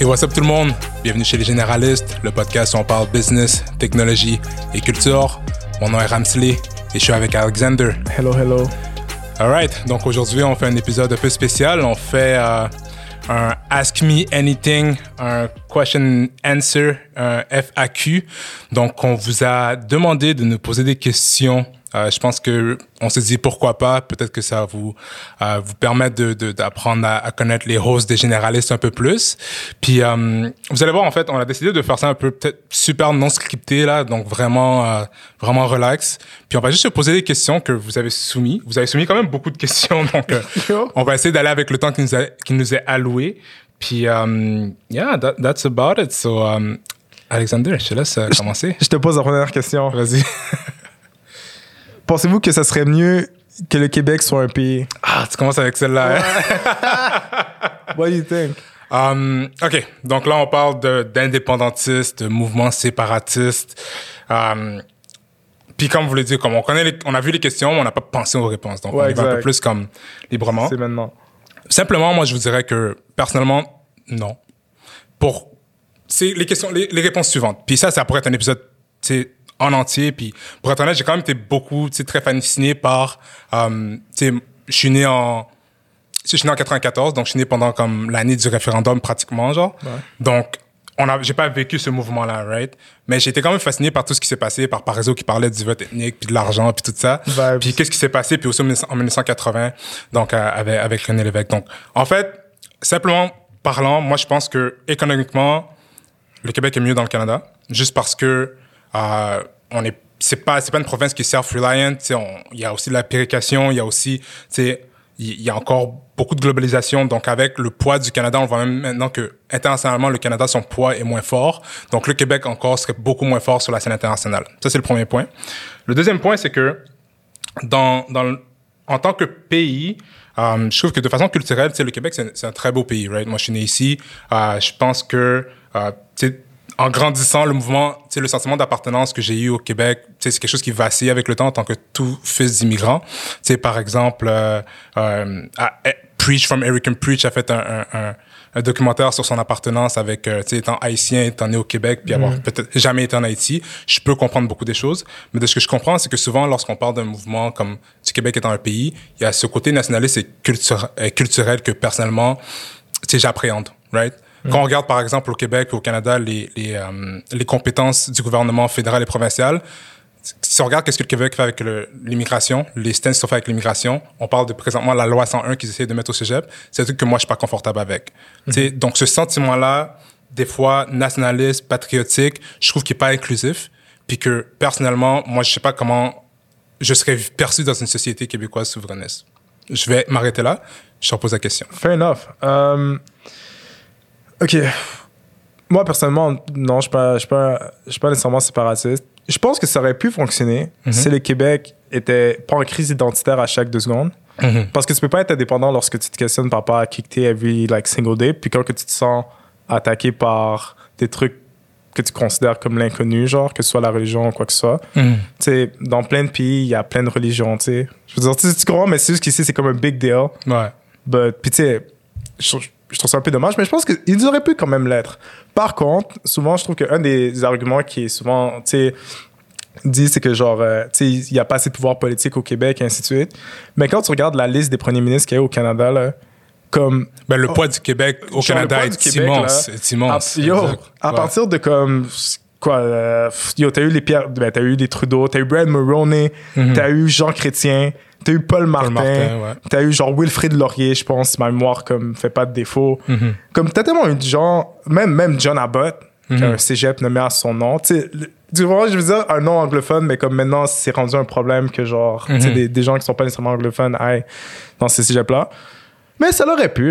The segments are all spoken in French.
Et what's up tout le monde? Bienvenue chez Les Généralistes, le podcast où on parle business, technologie et culture. Mon nom est Ramsley et je suis avec Alexander. Hello, hello. Alright, donc aujourd'hui on fait un épisode un peu spécial. On fait euh, un Ask Me Anything, un Question Answer, un FAQ. Donc on vous a demandé de nous poser des questions euh, je pense que on s'est dit pourquoi pas. Peut-être que ça vous euh, vous permettre de d'apprendre à, à, connaître les hosts des généralistes un peu plus. Puis euh, vous allez voir en fait, on a décidé de faire ça un peu peut-être super non scripté là, donc vraiment euh, vraiment relax. Puis on va juste se poser des questions que vous avez soumis. Vous avez soumis quand même beaucoup de questions, donc euh, on va essayer d'aller avec le temps qui nous a, qui nous est alloué. Puis yeah, that, that's about it. So um, Alexander, je te laisse commencer. Je te pose la première question. Vas-y. Pensez-vous que ça serait mieux que le Québec soit un pays? Ah, tu commences avec celle-là. Hein? What do you think? Um, OK. Donc là, on parle d'indépendantistes, de, de, mouvements séparatistes. Um, puis comme vous l'avez dit, comme on connaît, les, on a vu les questions, mais on n'a pas pensé aux réponses. Donc ouais, on y va un peu plus comme librement. C'est maintenant. Simplement, moi, je vous dirais que personnellement, non. Pour c'est les questions, les, les réponses suivantes. Puis ça, ça pourrait être un épisode, c'est en entier. Puis pour être honnête, j'ai quand même été beaucoup, tu sais, très fasciné par, euh, tu sais, je suis né en, je suis né en 94, donc je suis né pendant comme l'année du référendum pratiquement, genre. Ouais. Donc on a, j'ai pas vécu ce mouvement-là, right? Mais j'ai été quand même fasciné par tout ce qui s'est passé, par Parizeau qui parlait du vote ethnique, puis de l'argent, puis tout ça. Vibes. Puis qu'est-ce qui s'est passé, puis aussi en 1980, donc euh, avec, avec René Lévesque. Donc, en fait, simplement parlant, moi je pense que économiquement, le Québec est mieux dans le Canada, juste parce que euh, on est c'est pas c'est pas une province qui est self-reliant il y a aussi de la pérication il y a aussi il y a encore beaucoup de globalisation. Donc avec le poids du Canada on voit même maintenant que internationalement le Canada son poids est moins fort. Donc le Québec encore serait beaucoup moins fort sur la scène internationale. Ça c'est le premier point. Le deuxième point c'est que dans dans en tant que pays euh, je trouve que de façon culturelle le Québec c'est un, un, très beau pays right? Moi je suis né ici. Euh, je pense que euh, en grandissant, le mouvement, sais, le sentiment d'appartenance que j'ai eu au Québec, c'est quelque chose qui vacille avec le temps en tant que tout fils d'immigrant. Sais, par exemple, euh, euh, Preach from Eric and Preach a fait un, un, un, documentaire sur son appartenance avec, euh, tu sais, étant haïtien, étant né au Québec, puis avoir mm. peut-être jamais été en Haïti. Je peux comprendre beaucoup des choses, mais de ce que je comprends, c'est que souvent, lorsqu'on parle d'un mouvement comme du Québec étant un pays, il y a ce côté nationaliste et culture, culturel que personnellement, tu sais, j'appréhende, right? Quand on regarde, par exemple, au Québec et au Canada, les, euh, les compétences du gouvernement fédéral et provincial, si on regarde qu'est-ce que le Québec fait avec l'immigration, les stands qu'ils ont fait avec l'immigration, on parle de présentement la loi 101 qu'ils essaient de mettre au cégep, c'est un truc que moi, je suis pas confortable avec. Donc, ce sentiment-là, des fois, nationaliste, patriotique, je trouve qu'il est pas inclusif, puis que, personnellement, moi, je sais pas comment je serais perçu dans une société québécoise souverainiste. Je vais m'arrêter là. Je te repose la question. Fair enough. Um... Ok. Moi, personnellement, non, je ne suis, pas, nécessairement séparatiste. Je pense que ça aurait pu fonctionner mm -hmm. si le Québec était pas en crise identitaire à chaque deux secondes. Mm -hmm. Parce que tu peux pas être indépendant lorsque tu te questionnes par rapport à qui tu es every like, single day. Puis quand que tu te sens attaqué par des trucs que tu considères comme l'inconnu, genre, que ce soit la religion ou quoi que ce soit. Mm. Tu sais, dans plein de pays, il y a plein de religions, tu sais. Je veux dire, tu, tu comprends, mais c'est juste qu'ici, c'est comme un big deal. Ouais. But, puis tu sais, je trouve ça un peu dommage, mais je pense qu'ils auraient pu quand même l'être. Par contre, souvent, je trouve qu'un des arguments qui est souvent, tu sais, dit, c'est que genre, euh, tu sais, il n'y a pas assez de pouvoir politique au Québec et ainsi de suite. Mais quand tu regardes la liste des premiers ministres qu'il y a au Canada, là, comme... Ben, le poids du Québec au Canada est, Québec, immense, là, est immense. À, yo, à partir de comme... Quoi, euh, yo, t'as eu les Pierre, ben, t'as eu des Trudeau, t'as eu Brad Mulroney, mm -hmm. t'as eu Jean Chrétien, T'as eu Paul Martin, ouais. t'as eu genre Wilfrid Laurier, je pense, si ma mémoire comme fait pas de défaut. Mm -hmm. Comme t'as tellement eu de gens, même, même John Abbott, mm -hmm. qui a un cégep nommé à son nom. Tu sais, du moment, je veux dire, un nom anglophone, mais comme maintenant, c'est rendu un problème que genre, mm -hmm. des, des, gens qui sont pas nécessairement anglophones aillent dans ces cégeps-là. Mais ça l'aurait pu.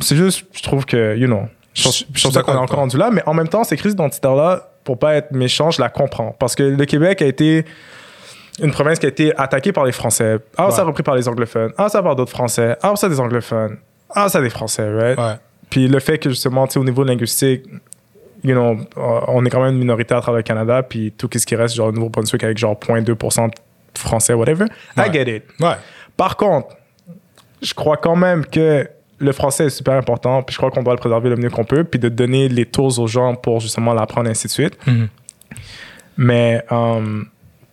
C'est juste, je trouve que, you know, je, je, je trouve qu'on est encore rendu là, mais en même temps, ces crises identitaires-là, pour pas être méchant, je la comprends. Parce que le Québec a été une province qui a été attaquée par les Français. Ah, ouais. ça repris par les anglophones. Ah, ça par d'autres Français. Ah, ça des anglophones. Ah, ça des Français, right? Ouais. Puis le fait que justement, tu sais, au niveau linguistique, you know, on est quand même une minorité à travers le Canada, puis tout ce qui reste, genre, au Nouveau-Brunswick avec genre 0.2% de Français, whatever. Ouais. I get it. Ouais. Par contre, je crois quand même que le français est super important, puis je crois qu'on doit le préserver le mieux qu'on peut, puis de donner les tools aux gens pour justement l'apprendre, ainsi de suite. Mhm. Mais, euh,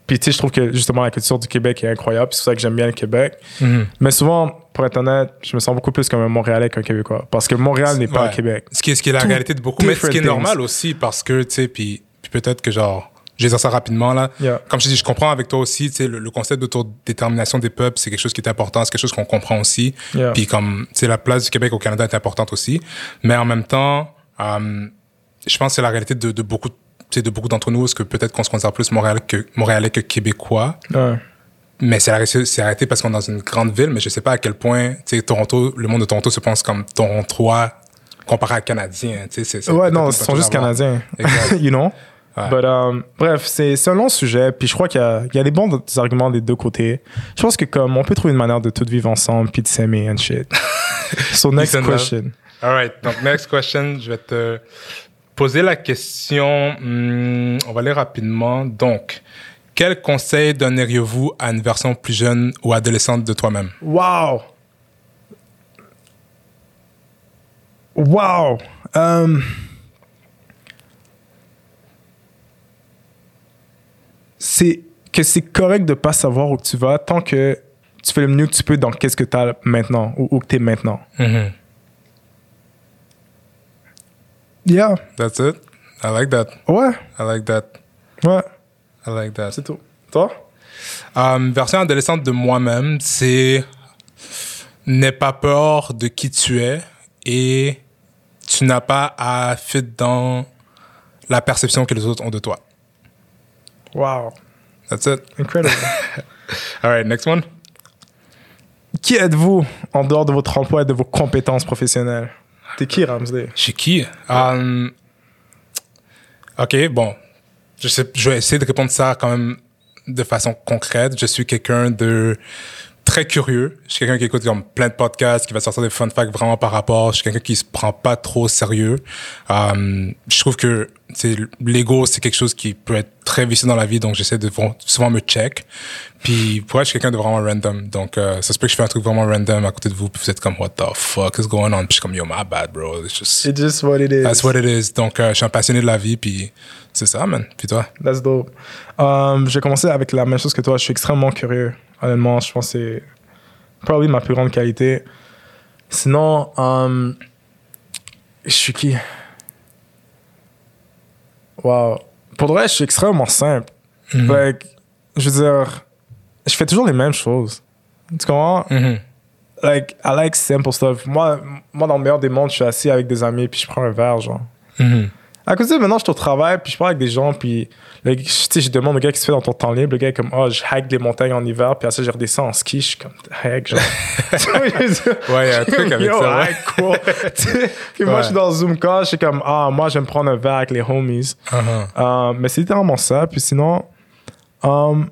puis tu sais, je trouve que justement la culture du Québec est incroyable, puis c'est pour ça que j'aime bien le Québec. Mhm. Mais souvent, pour être honnête, je me sens beaucoup plus comme un Montréalais qu'un Québécois, parce que Montréal n'est pas Ouais. le Québec. Ce qui est, ce qui est la réalité de beaucoup, mais ce qui est normal aussi parce que, tu sais, puis, puis peut-être que genre, je vais dire ça rapidement là. Yeah. Comme je dis, je comprends avec toi aussi, tu sais, le, le concept d'autodétermination des peuples, c'est quelque chose qui est important, c'est quelque chose qu'on comprend aussi. Yeah. Puis comme, tu sais, la place du Québec au Canada est importante aussi. Mais en même temps, euh, je pense que c'est la réalité de, de beaucoup, tu sais, de beaucoup d'entre nous, parce que peut-être qu'on se considère plus Montréal que, Montréalais que Québécois? Ouais. Mais c'est arrêté parce qu'on est dans une grande ville, mais je sais pas à quel point, tu sais, Toronto, le monde de Toronto se pense comme Torontois comparé à Canadien, tu sais. c'est- Ouais, non, ils sont juste canadiens. You know? Ouais. But, um, bref, c'est un long sujet, puis je crois qu'il y, a- il y a des bons arguments des deux côtés. Je pense que comme on peut trouver une manière de tout vivre ensemble, puis de s'aimer and shit. so next love. question. All right. Donc, next question, je vais te poser la question. hmm, on va aller rapidement. Donc, quel conseil donneriez-vous à une version plus jeune ou adolescente de toi-même? Wow! Wow! Um, c'est que c'est correct de pas savoir où tu vas tant que tu fais le mieux que tu peux dans qu'est-ce que tu as maintenant ou où que tu es maintenant. Mhm. Yeah. That's it? I like that. Ouais. I like that. Ouais. I like that. C'est tout. Toi? Euh, version adolescente de moi-même, c'est n'aie pas peur de qui tu es et tu n'as pas à fit dans la perception que les autres ont de toi. Wow. That's it. Incredible. All right, next one. qui êtes-vous en dehors de votre emploi et de vos compétences professionnelles? T'es qui, Ramsey? Chez qui? Euh, ok, bon. Je, sais, je vais essayer de répondre ça quand même de façon concrète. Je suis quelqu'un de très curieux. Je suis quelqu'un qui écoute comme plein de podcasts, qui va sortir des fun facts vraiment par rapport. Je suis quelqu'un qui se prend pas trop au sérieux. Euh, je trouve que c'est l'ego, c'est quelque chose qui peut être très vicieux dans la vie, donc j'essaie de souvent me check. Puis pour être, je suis quelqu'un de vraiment random. Donc euh, ça se peut que je fais un truc vraiment random à côté de vous, puis vous êtes comme what the fuck is going on? Puis je suis comme yo my bad bro. It's just It's just what it is. That's what it is. Donc, euh, je suis un passionné de la vie, puis c'est ça, man. Puis toi? That's dope. Um, je vais commencer avec la même chose que toi. Je suis extrêmement curieux. Honnêtement, je pense que c'est probablement ma plus grande qualité. Sinon, um, je suis qui? Wow. Pour de vrai, je suis extrêmement simple. Like, je veux dire, je fais toujours les mêmes choses. Tu comprends? Mhm. Like, I like simple stuff. Moi, moi, dans le meilleur des mondes, je suis assis avec des amis, puis je prends un verre, genre. Mhm. À cause de ça, maintenant, je suis au travail, puis je parle avec des gens, puis le- tu sais, je demande au gars que tu fais dans ton temps libre. Le gars est comme, oh, je hike des montagnes en hiver, puis après ça, je redescends en ski. Je suis comme, heck, genre. Je Ouais, il y a un truc avec Yo, ça, ouais. Tu sais, puis moi, je suis dans le Zoom call, je suis comme, ah, moi, j'aime prendre un verre avec les homies. Uh-huh. Euh, mais c'est littéralement ça. Puis sinon, um,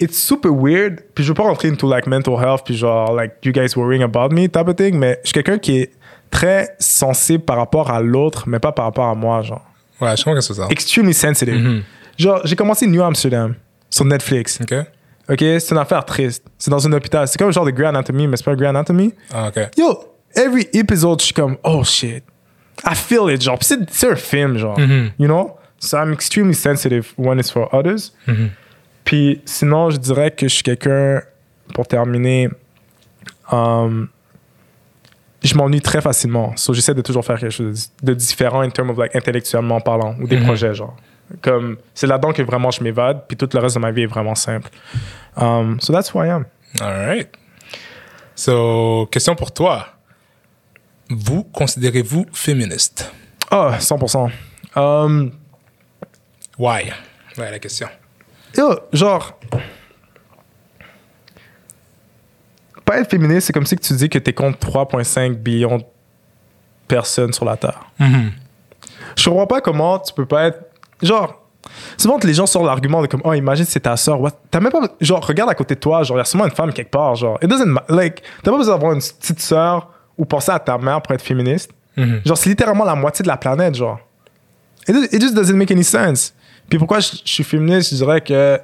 it's super weird. Puis je veux pas rentrer into like mental health, puis genre, like, you guys worrying about me type of thing. Mais je suis quelqu'un qui est très sensible par rapport à l'autre, mais pas par rapport à moi, genre. Ouais, je comprends que c'est ça. Extremely sensitive. Mhm. Genre, j'ai commencé New Amsterdam sur Netflix. OK? OK? C'est une affaire triste. C'est dans un hôpital. C'est comme genre de Grey Anatomy, mais c'est pas Grey Anatomy. Ah, OK. Yo, every episode, je suis comme, oh shit. I feel it, genre. C'est, un film, genre. Mhm. You know? So I'm extremely sensitive when it's for others. Mhm. Puis sinon, je dirais que je suis quelqu'un, pour terminer, um, je m'ennuie très facilement. So j'essaie de toujours faire quelque chose de différent in terms of like intellectuellement parlant ou des Mhm. projets, genre. Comme, c'est là-dedans que vraiment je m'évade, puis tout le reste de ma vie est vraiment simple. Um, so that's who I am. All right. So, question pour toi. Vous considérez-vous féministe? Ah, 100%. Um, Why? Ouais, la question. Yo, genre. Pas être féministe, c'est comme si tu dis que t'es contre 3,5 billions de personnes sur la Terre. Mhm. Je comprends pas comment tu peux pas être. Genre. Souvent, que les gens sortent l'argument de comme, oh, imagine c'est ta soeur. T'as même pas. Genre, regarde à côté de toi, genre, il y a sûrement une femme quelque part. Genre, it doesn't Like, t'as pas besoin d'avoir une petite soeur ou penser à ta mère pour être féministe. Mhm. Genre, c'est littéralement la moitié de la planète, genre. It, it just doesn't make any sense. Puis pourquoi je, je suis féministe, je dirais que. euh,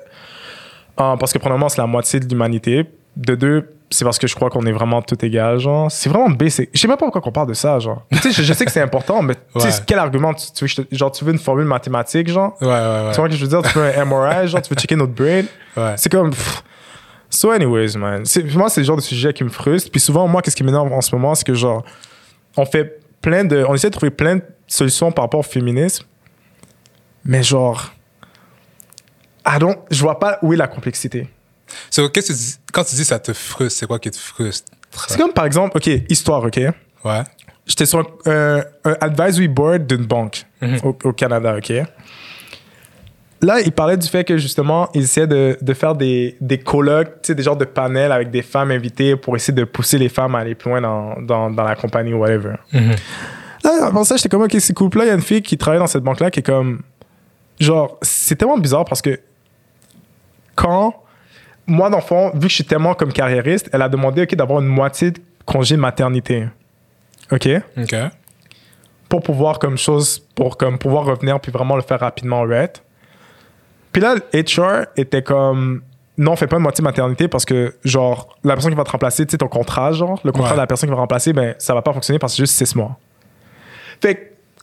parce que, premièrement, c'est la moitié de l'humanité. De deux, c'est parce que je crois qu'on est vraiment tout égal, genre. C'est vraiment basic. Je sais même pas pourquoi on parle de ça, genre. tu sais, je, je sais que c'est important, mais tu sais, quel argument tu, tu veux, genre, tu veux une formule mathématique, genre? Ouais, ouais, ouais. Tu vois ce que je veux dire? Tu veux un MRI, genre, tu veux checker notre brain? Ouais. C'est comme. pff. So, anyways, man. Moi, c'est le genre de sujet qui me frustre. Puis souvent, moi, qu'est-ce qui m'énerve en ce moment, c'est que, genre, on fait plein de. On essaie de trouver plein de solutions par rapport au féminisme. Mais, genre. I don't, je vois pas où est la complexité. So, qu'est-ce que tu dis- quand tu dis ça te frustre, c'est quoi qui te frustre? C'est comme, par exemple, OK, histoire, OK? Ouais. J'étais sur un, un advisory board d'une banque Mhm. au, au Canada, OK? Là, il parlait du fait que justement, ils essayaient de, de faire des, des colloques, tu sais, des genres de panels avec des femmes invitées pour essayer de pousser les femmes à aller plus loin dans, dans, dans la compagnie ou whatever. Mhm. Là, avant ça, j'étais comme, OK, c'est cool. Puis là, il y a une fille qui travaille dans cette banque-là qui est comme. Genre, c'est tellement bizarre parce que quand. Moi, dans le fond, vu que je suis tellement comme carriériste, elle a demandé, OK, d'avoir une moitié de congé maternité. OK? OK. pour pouvoir comme chose pour comme pouvoir revenir puis vraiment le faire rapidement right? Puis là HR était comme non fais pas une moitié maternité parce que genre la personne qui va te remplacer tu sais ton contrat genre le contrat Ouais. de la personne qui va remplacer ben ça va pas fonctionner parce que c'est juste six mois fait que,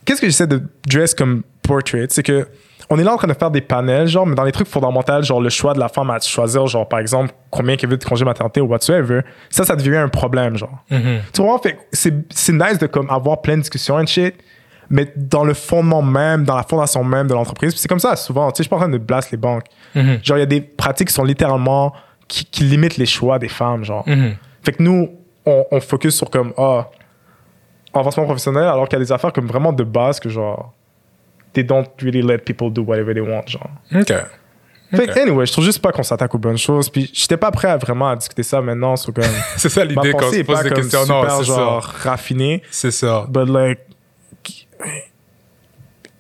qu'est-ce que j'essaie de dress comme portrait? C'est que on est là en train de faire des panels genre mais dans les trucs fondamentaux genre le choix de la femme à choisir genre par exemple combien qu'elle veut de congé maternité ou whatsoever ça ça devient un problème genre Mhm. tu vois, fait c'est, nice de comme avoir plein de discussions and shit, mais dans le fondement même, dans la fondation même de l'entreprise, c'est comme ça souvent. Tu sais, je suis pas en train de blast les banques. Mhm. Genre, il y a des pratiques qui sont littéralement qui, qui limitent les choix des femmes, genre. Mhm. Fait que nous, on, on focus sur comme, ah, avancement professionnel, alors qu'il y a des affaires comme vraiment de base que genre, they don't really let people do whatever they want, genre. OK. Fait Ok. que, anyway, je trouve juste pas qu'on s'attaque aux bonnes choses, puis j'étais pas prêt à vraiment à discuter ça maintenant sur comme. C'est ça l'idée quand on se pose pas des questions. super, Non, c'est genre, ça. raffinée. C'est ça. But like,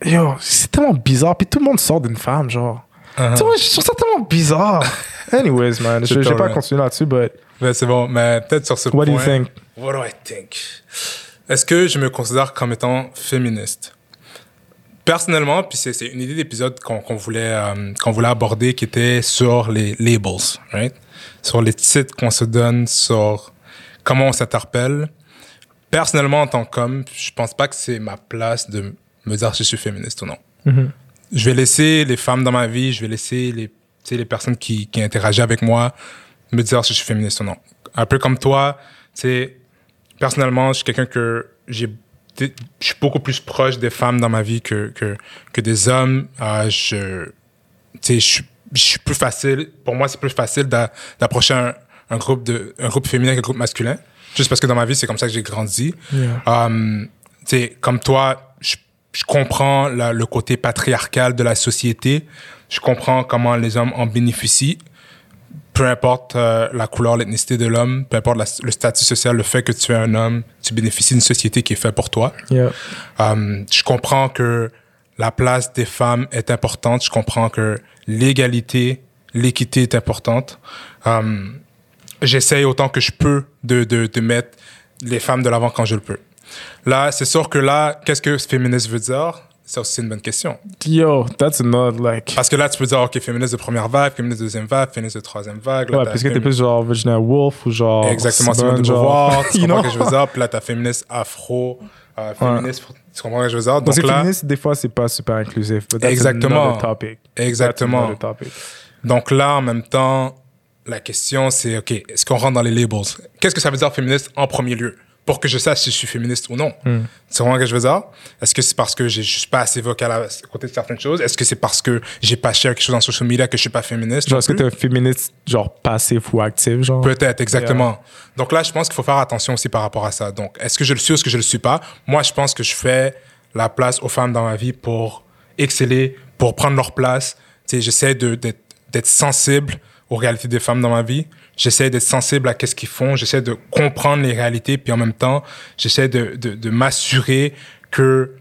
yo, c'est tellement bizarre. Puis tout le monde sort d'une femme, genre. Uh-huh. Tu vois, je trouve ça tellement bizarre. Anyways, man, je C'est vais pas continuer là-dessus, but Mais c'est bon. Mais peut-être sur ce what point. do you think? What do I think? Est-ce que je me considère comme étant féministe? Personnellement, puis c'est une idée d'épisode qu'on voulait, euh, qu'on voulait aborder qui était sur les labels, right? Sur les titres qu'on se donne, sur comment on s'interpelle. Personnellement, en tant qu'homme, je pense pas que c'est ma place de me dire si je suis féministe ou non. Mhm. Je vais laisser les femmes dans ma vie, je vais laisser les, les personnes qui, qui interagissent avec moi me dire si je suis féministe ou non. Un peu comme toi, tu sais, personnellement, je suis quelqu'un que j'ai je suis beaucoup plus proche des femmes dans ma vie que, que, que des hommes. Euh, je, suis- je suis plus facile, pour moi, c'est plus facile d'a- d'approcher un, un, groupe de, un groupe féminin qu'un groupe masculin. Juste parce que dans ma vie, c'est comme ça que j'ai grandi. Yeah. Sais, comme toi, je, je comprends la- le côté patriarcal de la société. Je comprends comment les hommes en bénéficient. Peu importe euh, la couleur, l'ethnicité de l'homme, peu importe la- le statut social, le fait que tu es un homme, tu bénéficies d'une société qui est faite pour toi. Yeah. Euh, je comprends que la place des femmes est importante. Je comprends que l'égalité, l'équité est importante. Euh, J'essaye autant que je peux de, de, de mettre les femmes de l'avant quand je le peux. Là, c'est sûr que là, qu'est-ce que féministe veut dire? Ça aussi, c'est une bonne question. Yo, that's another, like. Parce que là, tu peux dire, OK, féministe de première vague, féministe de deuxième vague, féministe de troisième vague. Là, Ouais, parce que t'es plus genre Virginia Woolf ou genre. Exactement, Simone, de. Beauvoir. Tu comprends que je veux dire? Puis là, t'as féministe afro, euh, féministe, tu comprends ce que je veux dire? Donc là, féministe, des fois, c'est pas super inclusif. but that's Exactement. topic. Exactement. topic. Donc là, en même temps, la question, c'est, OK, est-ce qu'on rentre dans les labels? Qu'est-ce que ça veut dire féministe en premier lieu? Pour que je sache si je suis féministe ou non. Hmm. C'est vraiment que je veux dire? Est-ce que c'est parce que je suis pas assez vocal à côté de certaines choses? Est-ce que c'est parce que j'ai pas cher quelque chose dans social media que je suis pas féministe? Genre, est-ce que plus? t'es un féministe, genre, passif ou actif, genre? Peut-être, exactement. Donc là, je pense qu'il faut faire attention aussi par rapport à ça. Donc, est-ce que je le suis ou est-ce que je le suis pas? Moi, je pense que je fais la place aux femmes dans ma vie pour exceller, pour prendre leur place. Tu sais, j'essaie d'être sensible aux réalités des femmes dans ma vie. J'essaie d'être sensible à qu'est-ce qu'ils font. J'essaie de comprendre les réalités. Puis en même temps, j'essaie de, de, de m'assurer que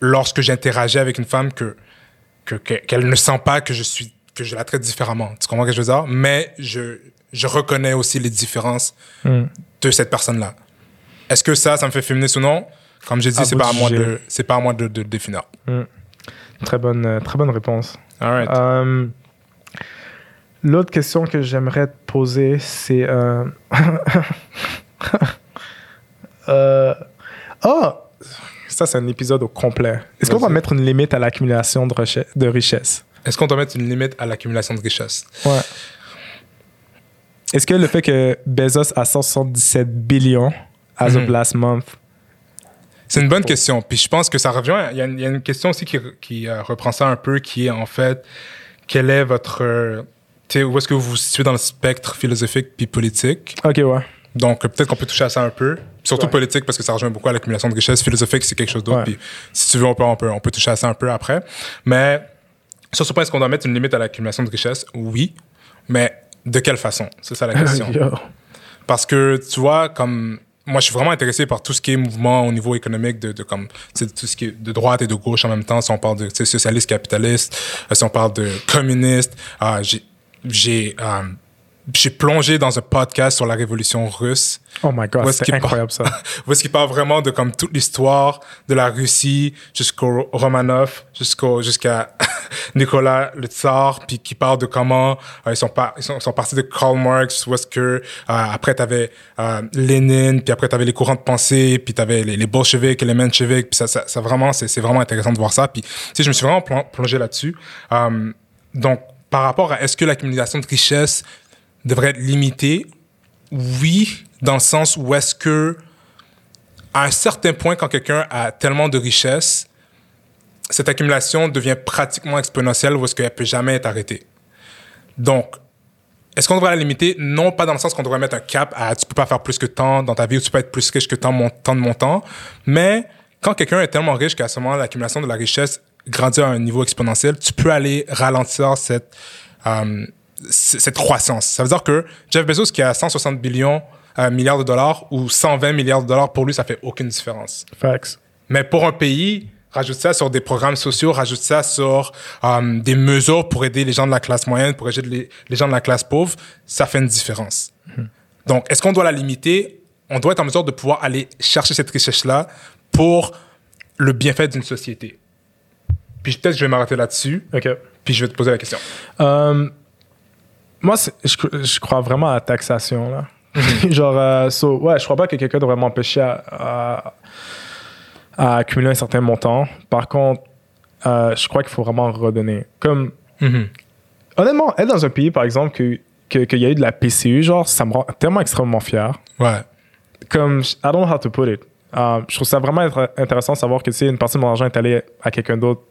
lorsque j'interagis avec une femme, que que- que- qu'elle ne sent pas que je suis que je la traite différemment. Tu comprends ce que je veux dire? Mais je, je reconnais aussi les différences Hmm. de cette personne-là. Est-ce que ça, ça me fait féministe ou non? Comme j'ai dit, c'est pas, à moi de, c'est pas à moi de, de, définir. Très bonne, euh, très bonne réponse. All right. Euh, l'autre question que j'aimerais te poser, c'est. Euh... euh... Oh! Ça, c'est un épisode au complet. Est-ce qu'on va mettre une limite à l'accumulation de, de richesse? Est-ce qu'on doit mettre une limite à l'accumulation de richesse? Ouais. Est-ce que le fait que Bezos a 177 billions as of Mhm. last month, C'est une bonne question. Puis je pense que ça revient. Il y a une, il y a une question aussi qui, qui, euh, reprend ça un peu, qui est en fait, quel est votre. Tu sais, où est-ce que vous vous situez dans le spectre philosophique puis politique? Ok, ouais. Donc peut-être qu'on peut toucher à ça un peu. Surtout Ouais. politique parce que ça rejoint beaucoup à l'accumulation de richesse. Philosophique, c'est quelque chose d'autre. Ouais. Puis si tu veux, on peut, on, peut, on peut toucher à ça un peu après. Mais sur ce point, est-ce qu'on doit mettre une limite à l'accumulation de richesse? Oui. Mais de quelle façon? C'est ça la question. Parce que, tu vois, comme moi, je suis vraiment intéressé par tout ce qui est mouvement au niveau économique de, de comme, tout ce qui est de droite et de gauche en même temps. Si on parle de socialiste, capitaliste, euh, si on parle de communiste, j'ai, j'ai, euh, j'ai plongé dans un podcast sur la révolution russe. Oh my god, c'est incroyable ça. Où est-ce qu'il parle vraiment de comme toute l'histoire de la Russie jusqu'au Romanov, jusqu'au jusqu'à Nicolas le Tsar, puis qui parle de comment euh, ils sont pas ils sont, sont partis de Karl Marx, où est-ce que euh, après t'avais euh, Lénine, puis après t'avais les courants de pensée, puis t'avais les, les bolcheviks et les mencheviks, puis ça, ça, ça vraiment c'est c'est vraiment intéressant de voir ça. Puis tu sais je me suis vraiment plon- plongé là-dessus. Donc par rapport à est-ce que l'accumulation de richesse devrait être limitée? Oui, dans le sens où est-ce que, à un certain point, quand quelqu'un a tellement de richesse, cette accumulation devient pratiquement exponentielle ou est-ce qu'elle peut jamais être arrêtée? Donc, est-ce qu'on devrait la limiter? Non, pas dans le sens qu'on devrait mettre un cap à tu peux pas faire plus que tant dans ta vie ou tu peux être plus riche que tant, mon, de montant. Mais quand quelqu'un est tellement riche qu'à ce moment, l'accumulation de la richesse grandit à un niveau exponentiel, tu peux aller ralentir cette, euh, cette croissance. Ça veut dire que Jeff Bezos qui a 160 billions, euh, milliards de dollars ou 120 milliards de dollars, pour lui, ça fait aucune différence. Facts. Mais pour un pays, rajoute ça sur des programmes sociaux, rajoute ça sur euh, des mesures pour aider les gens de la classe moyenne, pour aider les, les gens de la classe pauvre, ça fait une différence. Donc, est-ce qu'on doit la limiter? On doit être en mesure de pouvoir aller chercher cette richesse-là pour le bienfait d'une société. Puis peut-être que je vais m'arrêter là-dessus, Ok. puis je vais te poser la question. Euh, moi, je, je crois vraiment à la taxation, là. Genre, euh, so, ouais, je crois pas que quelqu'un devrait m'empêcher à, à, à accumuler un certain montant. Par contre, euh, je crois qu'il faut vraiment redonner. Comme, honnêtement, être dans un pays, par exemple, que que- qu'il y a eu de la PCU, genre, ça me rend tellement extrêmement fier. Ouais. Comme, I don't know how to put it. Euh, je trouve ça vraiment intér- intéressant de savoir que, tu sais, une partie de mon argent est allée à quelqu'un d'autre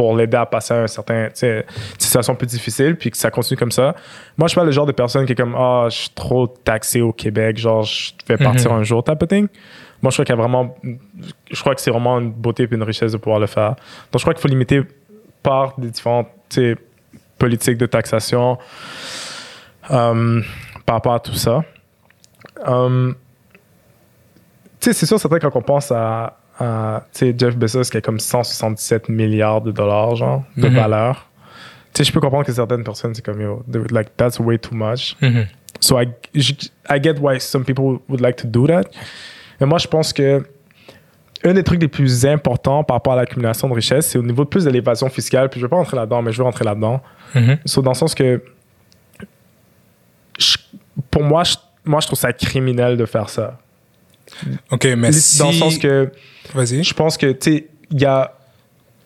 pour l'aider à passer à un certain, une situation plus difficile, puis que ça continue comme ça. Moi, je suis pas le genre de personne qui est comme, ah, je suis trop taxé au Québec, genre, je vais partir un jour, type of thing. Moi, je crois qu'il y a vraiment, je crois que c'est vraiment une beauté et une richesse de pouvoir le faire. Donc, je crois qu'il faut limiter par des différentes, politiques de taxation euh, par rapport à tout ça. Euh, tu sais, c'est sûr, c'est vrai quand on pense à, tu sais, Jeff Bezos qui a comme 177 milliards de dollars, genre, de Mhm. valeur. Tu sais, je peux comprendre que certaines personnes, c'est comme, yo, dude, like, that's way too much. So I, I get why some people would like to do that. Mais moi, je pense que un des trucs les plus importants par rapport à l'accumulation de richesse, c'est au niveau de plus de l'évasion fiscale. Puis je ne vais pas rentrer là-dedans, mais je veux rentrer là-dedans. So, dans le sens que, je- pour moi je, moi, je trouve ça criminel de faire ça. OK, mais si... Dans le sens que Vas-y. je pense que, tu sais, il y a.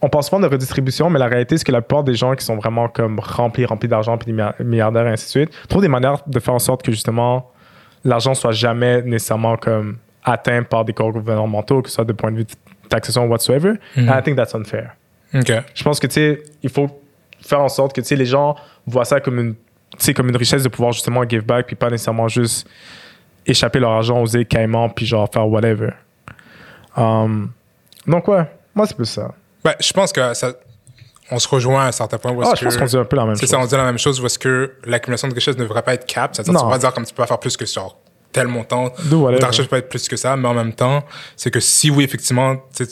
On parle souvent de redistribution, mais la réalité, c'est que la plupart des gens qui sont vraiment comme remplis, remplis d'argent, puis des milliard- milliardaires et ainsi de suite, trouvent des manières de faire en sorte que justement l'argent soit jamais nécessairement comme atteint par des corps gouvernementaux, que ce soit de point de vue de taxation whatsoever. Mhm. And I think that's unfair. OK. Je pense que, tu sais, il faut faire en sorte que, tu sais, les gens voient ça comme une, comme une richesse de pouvoir justement give back, puis pas nécessairement juste échapper leur argent aux îles Caïmans, puis genre faire whatever. Um, donc, ouais, moi, c'est plus ça. Ben, je pense que ça... On se rejoint à un certain point où Ah, je pense qu'on dit un peu la même C'est chose. ça, on dit la même chose où est-ce que l'accumulation de richesse ne devrait pas être cap. C'est-à-dire, Non. tu vas dire comme tu peux pas faire plus que sur tel montant. Ta richesse peut être plus que ça, mais en même temps, c'est que si oui, effectivement, tu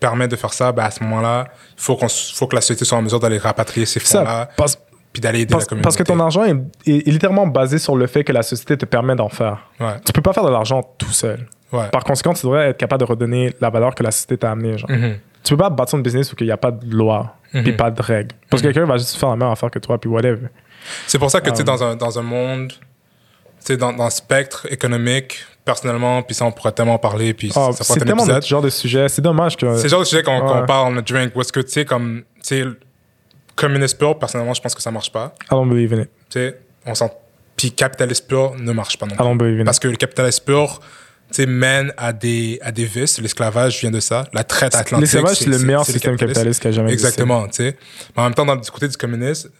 permets de faire ça, ben à ce moment-là, il faut, qu'on, faut que la société soit en mesure d'aller rapatrier ces Ça, fonds-là, parce, puis d'aller aider parce, la communauté. parce que ton argent est, est- est littéralement basé sur le fait que la société te permet d'en faire. Ouais, Tu peux pas faire de l'argent tout seul. ouais. Par conséquent, tu devrais être capable de redonner la valeur que la société t'a amenée. Genre. Mhm. Tu peux pas bâtir une business où il n'y a pas de loi, puis Mhm. pas de règles. Parce que quelqu'un va juste faire la même affaire que toi, puis whatever. C'est pour ça que, tu sais, Um, dans un, dans un monde, tu sais, dans, dans le spectre économique, personnellement, puis ça, on pourrait tellement en parler, puis Ah, ça c'est un tellement genre de sujet. C'est dommage que. C'est le genre de sujet qu'on Ouais. parle, notre drink, où est-ce que, tu sais, comme, tu sais, communiste pur, personnellement, je pense que ça marche pas. I don't believe in it. Tu sais, on sent. Puis capitaliste pur ne marche pas non I plus. don't believe in Parce que le capitalisme pur, tu sais, mène à des, à des vices. L'esclavage vient de ça. La traite atlantique. L'esclavage, c'est le meilleur système capitaliste qui a jamais existé. Exactement, tu sais. Mais en même temps, dans, du côté du communisme,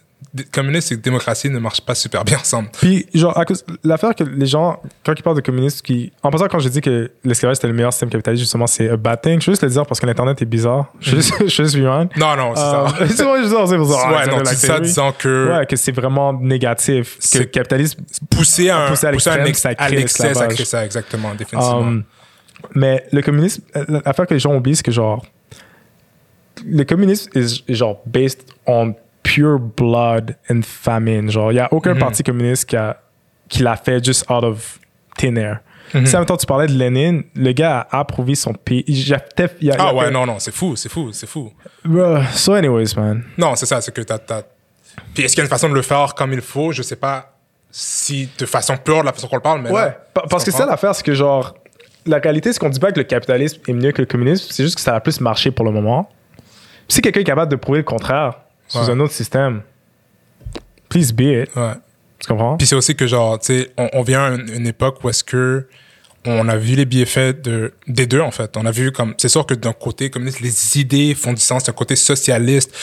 communisme et démocratie ne marchent pas super bien ensemble. Puis, genre, à cause- l'affaire que les gens, quand ils parlent de communisme, qui, en passant, quand j'ai dit que l'esclavage c'était le meilleur système capitaliste, justement, c'est a bad thing. Je veux juste le dire parce que l'Internet est bizarre. Je veux juste, je veux juste. Non, non, c'est Euh, ça. c'est vrai, je c'est ça. ouais, non, tu dis ça disant que Ouais, que c'est vraiment négatif. Que C'est- le capitalisme. pousser à un, Pousser à ça à l'excès, ça crée ça, exactement, définitivement. Um, mais le communisme, euh, l'affaire que les gens oublient, c'est que genre, le communisme est genre based on pure blood and famine. Genre, il n'y a aucun Mhm. parti communiste qui a qui l'a fait juste out of thin air. Mhm. Si en même temps tu parlais de Lénine, le gars a approuvé son pays. Il a peut-être- il a- il a ah ouais, fait- non, non, c'est fou, c'est fou, c'est fou. Bruh, So, anyways, man. Non, c'est ça, c'est que t'as. Puis est-ce qu'il y a une façon de le faire comme il faut? Je sais pas si de façon pure, de la façon qu'on le parle, mais Ouais, là, pa- parce que ça comprends? l'affaire, c'est que genre, la réalité, c'est qu'on dit pas que le capitalisme est mieux que le communisme, c'est juste que ça a plus marché pour le moment. Si quelqu'un est capable de prouver le contraire sous Ouais. un autre système, please be it. Ouais. Tu comprends? Puis c'est aussi que, genre, tu sais, on, on vient à une, une époque où est-ce que on a vu les bienfaits de, des deux, en fait. On a vu comme, c'est sûr que d'un côté communiste, les idées font du sens, d'un côté socialiste,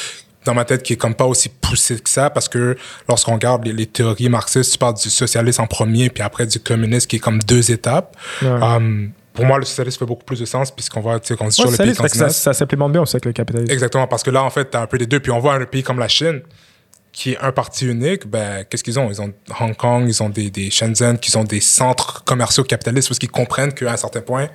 dans ma tête, qui est comme pas aussi poussé que ça, parce que lorsqu'on regarde les, les théories marxistes, tu parles du socialisme en premier, puis après du communisme, qui est comme deux étapes. Ouais. Um, pour moi, le socialisme fait beaucoup plus de sens, puisqu'on voit, tu sais, qu'on dit Ouais, sur les ça, pays ça, continentaux. ça s'implémente bien aussi avec le capitalisme. Exactement, parce que là, en fait, t'as un peu des deux. Puis on voit un pays comme la Chine, qui est un parti unique, ben, qu'est-ce qu'ils ont? Ils ont Hong Kong, ils ont des, des Shenzhen, qui ont des centres commerciaux capitalistes, parce qu'ils comprennent qu'à un certain point,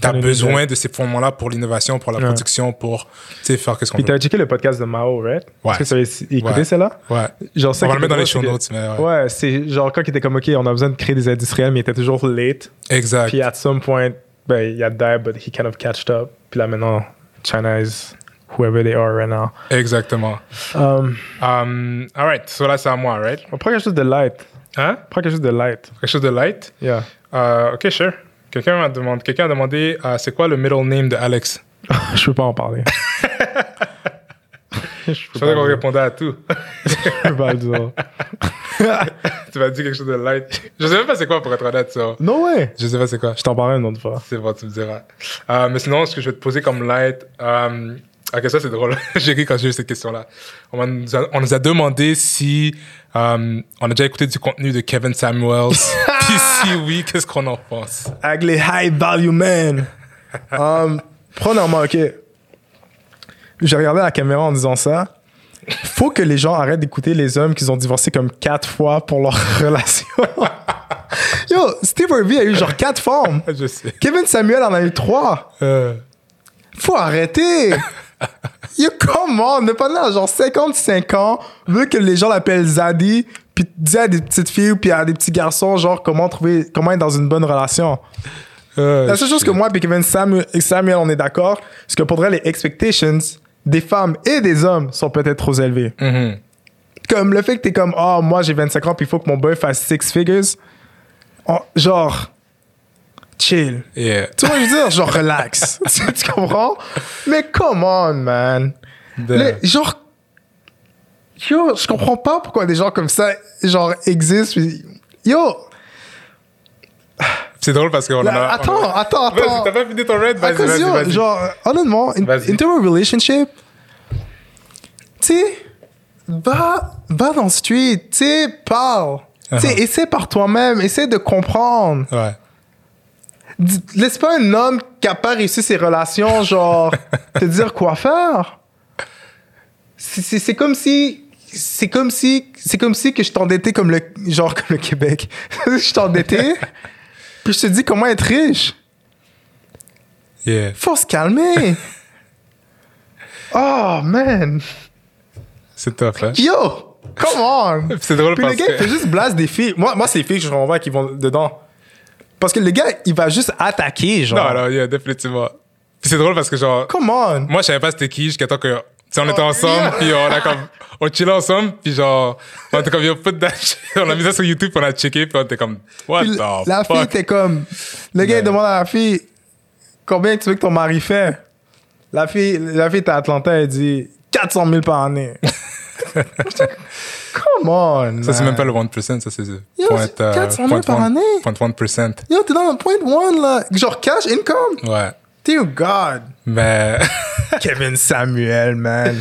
t'as Dans les besoin de ces fondements-là pour l'innovation, pour la production, pour, tu faire qu'est-ce qu'on Puis veut. t'as checké le podcast de Mao, right? Ouais. Est-ce que tu avais écouté Ouais. celle-là? Ouais. Genre, On va le mettre dans les show notes, mais ouais. Ouais, c'est genre quand il était comme, OK, on a besoin de créer des industriels, mais il était toujours late. Exact. Puis at some point, ben, il a died, but he kind of catched up. Puis là, maintenant, China is whoever they are right now. Exactement. Um, Um, all right. So là, c'est à moi, right? on prend quelque chose de light. Hein? Prends quelque chose de light. Quelque chose de light? Yeah. Euh, ok, sure. Quelqu'un m'a demandé, quelqu'un a demandé, euh, c'est quoi le middle name de Alex? Je peux pas en parler. je peux savais qu'on dire. répondait à tout. Je peux pas le dire. tu m'as dit quelque chose de light. Je sais même pas c'est quoi pour être honnête, ça. No way. Je sais pas c'est quoi. Je t'en parlerai une autre fois. C'est bon, tu me diras. Euh, mais sinon, ce que je vais te poser comme light. Euh, ok, ça c'est drôle. j'ai ri quand j'ai eu cette question-là. On, nous a- on nous a demandé si euh, on a déjà écouté du contenu de Kevin Samuels. Puis si oui, qu'est-ce qu'on en pense? Avec les high value men. um, premièrement, ok. J'ai regardé la caméra en disant ça. Faut que les gens arrêtent d'écouter les hommes qui ont divorcé comme quatre fois pour leur relation. Yo, Steve Harvey a eu genre quatre femmes. Je sais. Kevin Samuel en a eu trois. Euh, Faut arrêter. Yo, comment? Ne pas là, genre 55 ans, veut que les gens l'appellent Zadie, puis dit à des petites filles puis à des petits garçons, genre, comment trouver, comment être dans une bonne relation. euh, La seule chose que moi et Kevin Samuel, Samuel, on est d'accord, c'est que pour vrai, les expectations des femmes et des hommes sont peut-être trop élevées. Mhm. Comme le fait que t'es comme, oh, moi j'ai 25 ans, puis il faut que mon boy fasse six figures. Oh, genre, chill. Yeah. Tu vois, je veux dire, genre, relax. tu, comprends? Mais come on, man. De- Le- genre, yo, je comprends pas pourquoi des gens comme ça, genre, existent. puis- Yo, C'est drôle parce qu'on a. attends, on a- attends, Vas-y, attends. t'as pas fini ton raid? Vas-y, yo, vas-y. genre, honnêtement, in, in terms of relationship, tu sais, va, va dans le street, tu sais, parle. Tu sais, Uh-huh. essaie par toi-même, essaie de comprendre. Ouais. Laisse pas un homme qui a pas réussi ses relations, genre, te dire quoi faire. C'est comme si. C'est comme si. C'est comme si que je t'endettais comme le. Genre comme le Québec. je t'endettais. puis je te dis comment être riche. Yeah. Faut se calmer. oh, man. C'est tough, hein? Yo! Come on! C'est drôle Puis le parce gars, il que. fait juste blast des filles. Moi, moi c'est les filles que je renvoie qui vont dedans. Parce que le gars, il va juste attaquer, genre. Non, non, yeah, définitivement. C'est drôle parce que, genre, Come on! moi, je savais pas c'était qui jusqu'à temps que sais, on était Oh, ensemble, puis on a comme, on chillait ensemble, puis genre, on était comme, yo, put that shit. On a mis ça sur YouTube, puis on a checké, puis on était comme, what Puis the la fille fuck? était comme. Le gars, il demande à la fille combien tu veux que ton mari fait? La fille, la fille était à Atlanta, elle dit 400 000 par année. Come on. Ça, c'est même pas le 1%, ça, c'est Yo, point, c'est 400 000 par année? Point 1%. Yo, t'es dans le point one, là. Genre cash income? Ouais. Dear God. Mais, Kevin Samuel, man.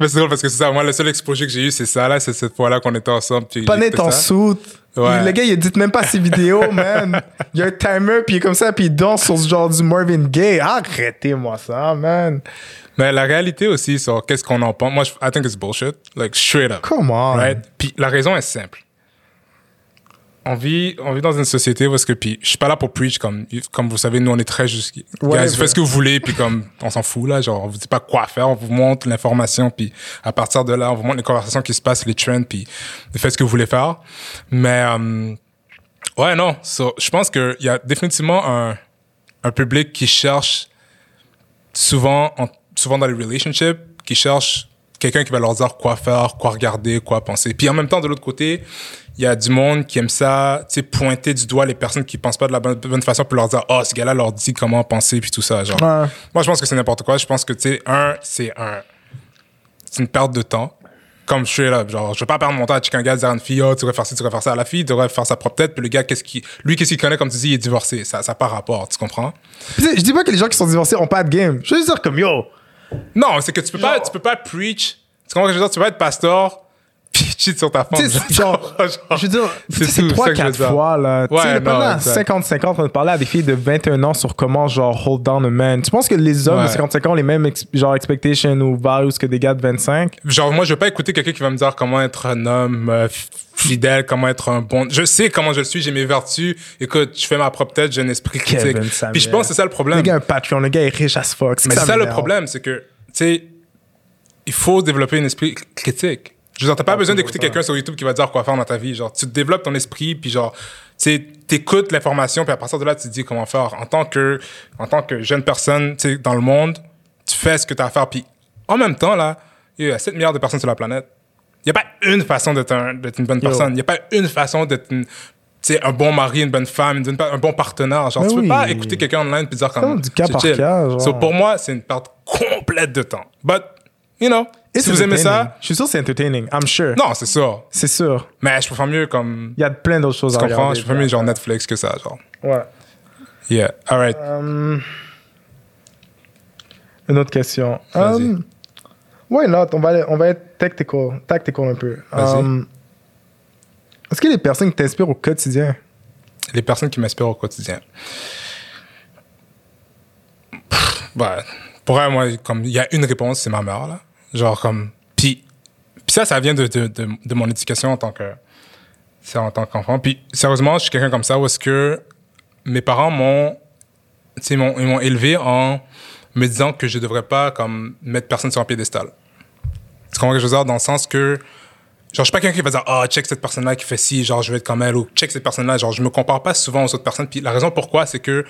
mais c'est drôle parce que c'est ça. Moi, le seul exposure que j'ai eu, c'est ça, là. C'est cette fois-là qu'on était ensemble. Puis Pas ton ça. soute. Ouais. Le gars, il dit même pas ses vidéos, man. Il y a un timer, puis il est comme ça, puis il danse sur ce genre du Marvin Gaye. Arrêtez-moi ça, man. Mais la réalité aussi, sur qu'est-ce qu'on en pense? Moi, je- I think it's bullshit. Like, straight up. Come on. Right? Puis la raison est simple. On vit, on vit dans une société parce que, puis je suis pas là pour preach, comme, comme vous savez, nous on est très juste. Ouais, Guys, faites ce que vous voulez, puis comme, on s'en fout là, genre, on vous dit pas quoi faire, on vous montre l'information, puis à partir de là, on vous montre les conversations qui se passent, les trends, puis faites ce que vous voulez faire. Mais, euh, ouais, non, so, je pense qu'il y a définitivement un, un public qui cherche souvent, en- souvent dans les relationships, qui cherchent quelqu'un qui va leur dire quoi faire, quoi regarder, quoi penser. Puis en même temps, de l'autre côté, il y a du monde qui aime ça, tu sais, pointer du doigt les personnes qui pensent pas de la bonne, bonne façon pour leur dire, oh, ce gars-là leur dit comment penser, puis tout ça. Genre. Ouais. Moi, je pense que c'est n'importe quoi. Je pense que, tu sais, un, c'est un, c'est une perte de temps. Comme je suis là, genre, je veux pas perdre mon temps à checker un gars dire à une fille, oh, tu devrais faire ci, tu devrais faire ça. La fille devrait faire sa propre tête, puis le gars, qu'est-ce qui, lui, qu'est-ce qu'il connaît, comme tu dis, il est divorcé. Ça, ça n'a pas rapport, tu comprends? Puis, je dis pas que les gens qui sont divorcés ont pas de game. Je veux juste dire comme yo. Non, c'est que tu peux pas, tu peux pas preach. Tu comprends ce que je veux dire? Tu peux pas être pasteur, cheat sur ta femme. Tu sais, genre, je veux dire, C'est c'est tout, c'est ça que je veux 3-4 dire. fois, là. tu Ouais, sais, non, pendant exact. 50-50, on parlait à des filles de 21 ans sur comment, genre, hold down a man. Tu penses que les hommes de Ouais. 55 ans ont les mêmes, ex- genre, expectations ou values que des gars de 25? Genre, moi, je veux pas écouter quelqu'un qui va me dire comment être un homme euh, fidèle, comment être un bon. Je sais comment je le suis, j'ai mes vertus. Écoute, je fais ma propre tête, j'ai un esprit critique. Puis je pense que c'est ça le problème. Le gars a un Patreon, le gars est riche as fuck. Mais c'est ça le m'énerve. problème, c'est que, tu sais, il faut développer un esprit critique. Je veux dire, t'as pas besoin d'écouter quelqu'un sur YouTube qui va te dire quoi faire dans ta vie. Genre, tu développes ton esprit, puis genre, tu sais, t'écoutes l'information, puis à partir de là, tu te dis comment faire. En tant que, en tant que jeune personne, tu sais, dans le monde, tu fais ce que t'as à faire. Puis en même temps, là, il y a 7 milliards de personnes sur la planète. Il n'y a pas une façon d'être un- une bonne Yo. personne. Il n'y a pas une façon d'être une- tu un bon mari, une bonne femme, une un bon partenaire. Genre, Mais tu peux oui. pas écouter quelqu'un online puis dire comme. du cas par cas, genre. So, pour moi, c'est une perte complète de temps. But, you know, It's si vous aimez ça, Je suis sûr que c'est entertaining. I'm sure. non, c'est ça. C'est sûr. Mais je préfère mieux comme. Il y a plein d'autres choses Tu à comprends? regarder. Je préfère mieux genre Netflix que ça, genre. Ouais. Yeah, alright. Euh, une autre question. Vas-y. Um, why not? On va, on va être tactical, tactical un peu. Vas-y. Um, Est-ce qu'il y a des personnes qui t'inspirent au quotidien? Les personnes qui m'inspirent au quotidien. Pff, bah, pour elle, moi, comme il y a une réponse, c'est ma mère, là. Genre, comme. Puis, puis ça, ça vient de, de, de, de mon éducation en tant que. en tant qu'enfant. Puis, sérieusement, je suis quelqu'un comme ça où est-ce que mes parents m'ont. Ils m'ont- élevé en me disant que je devrais pas, comme, mettre personne sur un piédestal. Tu comprends que je veux dire? Dans le sens que. Genre, je suis pas quelqu'un qui va dire, ah, check cette personne-là qui fait ci, genre, je vais être comme elle, ou check cette personne-là. Genre, je me compare pas souvent aux autres personnes. Puis la raison pourquoi, c'est que,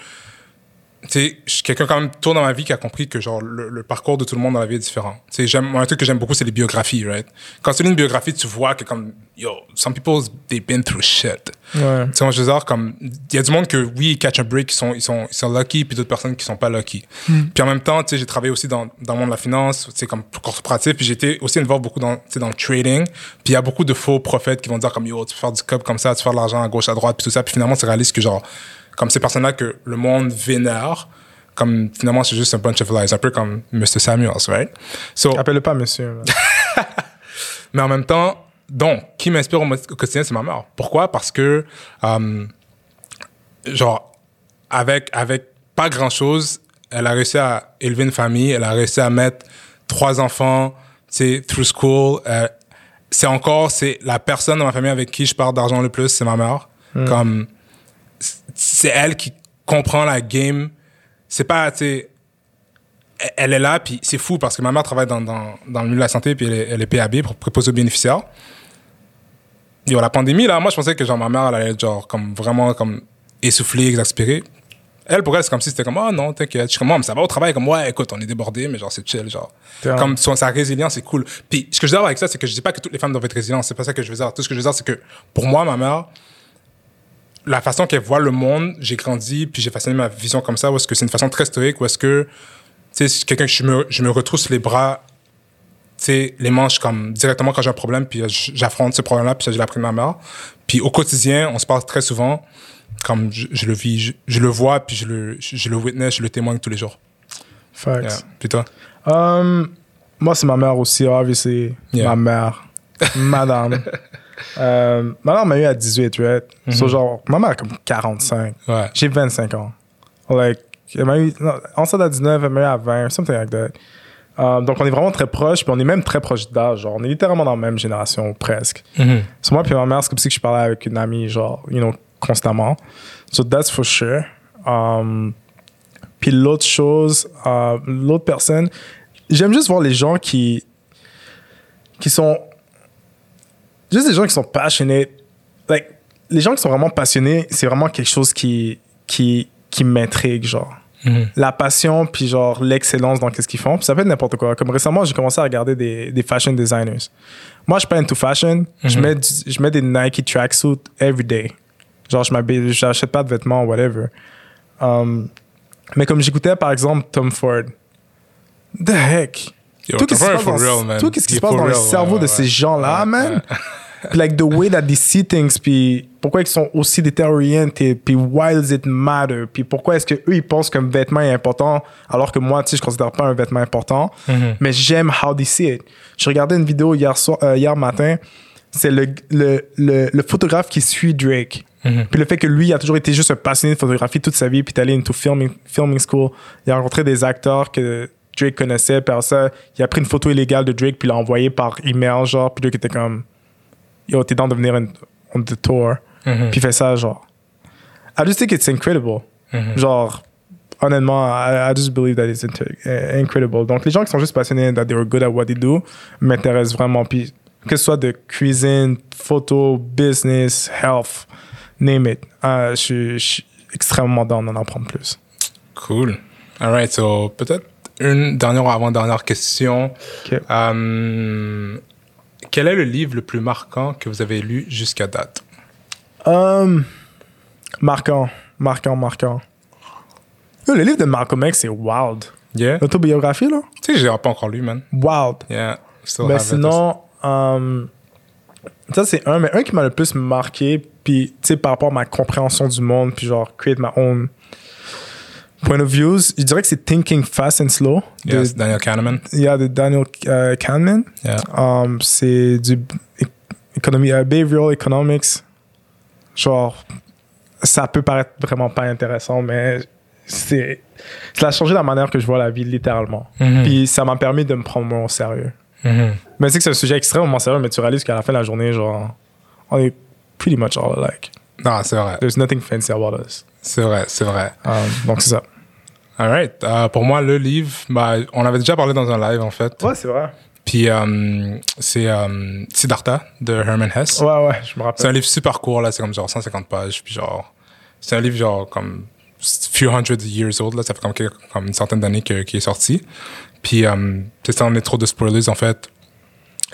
sais, je suis quelqu'un quand même tôt dans ma vie qui a compris que, genre, le, le parcours de tout le monde dans la vie est différent. Tu sais, j'aime, un truc que j'aime beaucoup, c'est les biographies, right? Quand tu lis une biographie, tu vois que, comme, yo, some people, they've been through shit. Ouais. Tu sais, moi, je veux dire, comme, il y a du monde que, oui, ils catch a break, ils sont, ils sont, ils sont lucky, puis d'autres personnes qui sont pas lucky. Puis en même temps, tu sais, j'ai travaillé aussi dans, dans le monde de la finance, tu sais, comme corporatif, puis j'étais aussi involved beaucoup dans, tu sais, dans le trading. Puis il y a beaucoup de faux prophètes qui vont dire, comme, yo, tu peux faire du cop comme ça, tu peux faire de l'argent à gauche, à droite, puis tout ça. Puis finalement, tu réalises que, genre, comme ces personnes-là que le monde vénère, comme, finalement, c'est juste un bunch of lies, un peu comme Mr. Samuels, right? So, Appelle-le pas monsieur. mais en même temps, donc, qui m'inspire au, quotidien, c'est ma mère. Pourquoi? Parce que, euh, genre, avec, avec pas grand-chose, elle a réussi à élever une famille, elle a réussi à mettre trois enfants, tu sais, through school. Euh, c'est encore, c'est la personne dans ma famille avec qui je parle d'argent le plus, c'est ma mère. Comme, c'est elle qui comprend la game. C'est pas, tu elle- est là, puis c'est fou parce que ma mère travaille dans, dans, dans le milieu de la santé, puis elle est, elle est PAB, pour préposer aux bénéficiaires. Yo, la pandémie, là, moi, je pensais que genre, ma mère, elle allait être genre, comme, vraiment comme essoufflée, exaspérée. Elle, pour elle, c'est comme si c'était comme, oh non, t'inquiète. Je suis comme, oh, mais ça va au travail. Comme, ouais, écoute, on est débordé, mais genre, c'est chill, genre. Comme son- sa résilience, c'est cool. Puis, ce que je veux dire avec ça, c'est que je dis pas que toutes les femmes doivent être résilientes. C'est pas ça que je veux dire. Tout ce que je veux dire, c'est que, pour moi, ma mère, la façon qu'elle voit le monde, j'ai grandi, puis j'ai façonné ma vision comme ça, où est-ce que c'est une façon très stoïque, où est-ce que, tu sais, c'est quelqu'un que je me, je me retrousse les bras, tu sais, les manches comme directement quand j'ai un problème, puis j'affronte ce problème-là, puis ça, je l'ai appris de ma mère. Puis au quotidien, on se parle très souvent, comme je, je le vis, je, je le vois, puis je le, je, je le witness, je le témoigne tous les jours. Facts. Yeah. Puis toi? Um, moi, c'est ma mère aussi, obviously. Yeah. Ma mère. Madame. Euh, ma mère m'a eu à 18, right? So, genre, ma mère a comme 45. Ouais. J'ai 25 ans. Like, elle m'a eu, non, enceinte à 19, elle m'a eu à 20, something like that. Um, donc, on est vraiment très proches, puis on est même très proches d'âge. Genre, on est littéralement dans la même génération, presque. So, moi, puis ma mère, c'est comme si je parlais avec une amie, genre, you know, constamment. So, that's for sure. Um, puis l'autre chose, euh, l'autre personne, j'aime juste voir les gens qui, qui sont, juste les gens qui sont passionnés. Like, les gens qui sont vraiment passionnés, c'est vraiment quelque chose qui, qui, qui m'intrigue, genre. Mhm. La passion, puis genre l'excellence dans ce qu'ils font. Puis ça peut être n'importe quoi. Comme récemment, j'ai commencé à regarder des, des fashion designers. Moi, je suis pas into fashion. je, mets, du- je mets des Nike tracksuits every day. Genre, je m'habille, j'achète pas de vêtements, whatever. Um, mais comme j'écoutais, par exemple, Tom Ford. The heck? Yo, tout Tom ce qui se passe dans- real, man. tout ce qui Il se passe dans le cerveau ouais, de ouais. ces gens-là, Ouais, man. Puis like the way that they see things, puis pourquoi ils sont aussi déteroriented, puis why does it matter, puis pourquoi est-ce que eux ils pensent qu'un vêtement est important alors que moi, tu sais, je considère pas un vêtement important, Mhm. mais j'aime how they see it. Je regardais une vidéo hier soir, euh, hier matin, c'est le, le, le, le photographe qui suit Drake. Mhm. Puis le fait que lui, il a toujours été juste un passionné de photographie toute sa vie, puis est allé into filming, filming school. Il a rencontré des acteurs que Drake connaissait, après ça, il a pris une photo illégale de Drake, puis l'a envoyée par email, genre, puis Drake était comme, yo, t'es dans de venir on the tour. Mhm. Puis il fait ça, genre. I just think it's incredible. Mhm. Genre, honnêtement, I, I just believe that it's uh, incredible. Donc, les gens qui sont juste passionnés, that they were good at what they do, m'intéressent vraiment. Puis, que ce soit de cuisine, photo, business, health, name it. Je suis- je suis extrêmement down d'en apprendre plus. Cool. All right, so peut-être une dernière ou avant-dernière question. Euh, quel est le livre le plus marquant que vous avez lu jusqu'à date? Um, marquant, marquant, marquant. Yo, le livre de Malcolm X, c'est wild. Yeah? L'autobiographie, là? Tu sais, je l'ai pas encore lu, man. Wild. Yeah. Still have it. sinon, euh, ça c'est un, mais un qui m'a le plus marqué, puis tu sais, par rapport à ma compréhension du monde, puis genre, create my own point of views, je dirais que c'est Thinking Fast and Slow de, Yes, Daniel Kahneman. il y a de Daniel euh, Kahneman. Yeah. Um, c'est du économie, euh, behavioral economics. Genre, ça peut paraître vraiment pas intéressant, mais c'est, ça a changé la manière que je vois la vie, littéralement. Mhm. Puis ça m'a permis de me prendre moins au sérieux. Mhm. Mais c'est que c'est un sujet extrêmement sérieux, mais tu réalises qu'à la fin de la journée, genre, on est pretty much all alike. Non, c'est vrai. There's nothing fancy about us. C'est vrai, c'est vrai. Um, donc c'est ça. All right. Euh, pour moi, le livre, bah, on avait déjà parlé dans un live, en fait. Ouais, c'est vrai. Puis, euh, c'est euh, Siddhartha de Herman Hesse. Ouais, ouais, je me C'est rappelle. un livre super court, là. C'est comme genre 150 pages. Puis, genre, c'est un livre, genre, comme few hundred years old, là. Ça fait comme, quelques- comme une centaine d'années qu'il est sorti. Puis, euh, c'est ça, on est trop de spoilers, en fait.